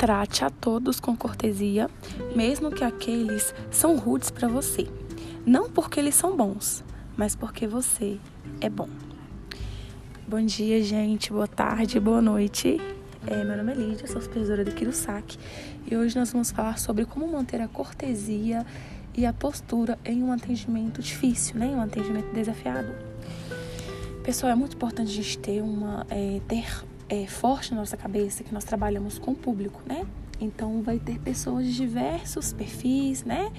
Trate a todos com cortesia, mesmo que aqueles são rudes para você. Não porque eles são bons, mas porque você é bom. Bom dia, gente. Boa tarde, boa noite. É, meu nome é Lídia, sou supervisora do Kirusaki e hoje nós vamos falar sobre como manter a cortesia e a postura em um atendimento difícil, né? um atendimento desafiado. Pessoal, é muito importante a gente ter uma é, ter é, forte na nossa cabeça que nós trabalhamos com o público, né? Então vai ter pessoas de diversos perfis, né?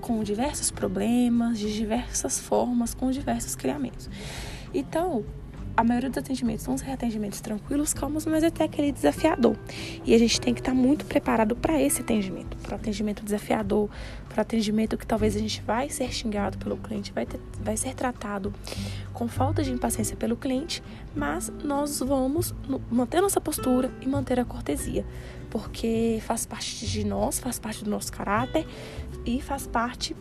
Com diversos problemas, de diversas formas, com diversos criamentos. Então, a maioria dos atendimentos são os reatendimentos tranquilos, calmos, mas até aquele desafiador. E a gente tem que estar muito preparado para esse atendimento, para o atendimento desafiador, para o atendimento que talvez a gente vai ser xingado pelo cliente, vai, ter, vai ser tratado com falta de impaciência pelo cliente, mas nós vamos manter nossa postura e manter a cortesia, porque faz parte de nós, faz parte do nosso caráter e faz parte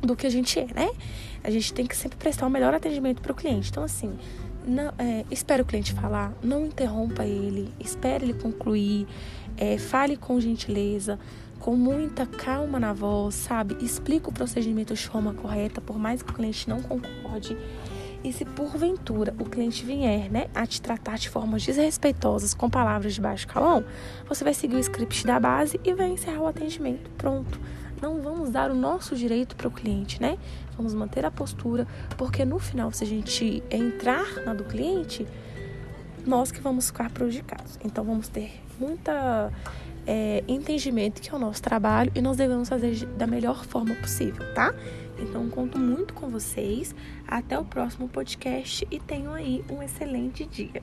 do que a gente é, né? A gente tem que sempre prestar o melhor atendimento para o cliente. Então, assim, não, é, espere o cliente falar, não interrompa ele, espere ele concluir, é, fale com gentileza, com muita calma na voz, sabe? Explique o procedimento de forma correta, por mais que o cliente não concorde. E se porventura o cliente vier né, a te tratar de formas desrespeitosas com palavras de baixo calão, você vai seguir o script da base e vai encerrar o atendimento. Pronto não vamos dar o nosso direito para o cliente, né? Vamos manter a postura, porque no final, se a gente entrar na do cliente, nós que vamos ficar prejudicados. Então, vamos ter muita é, entendimento que é o nosso trabalho e nós devemos fazer da melhor forma possível, tá? Então, conto muito com vocês. Até o próximo podcast e tenham aí um excelente dia.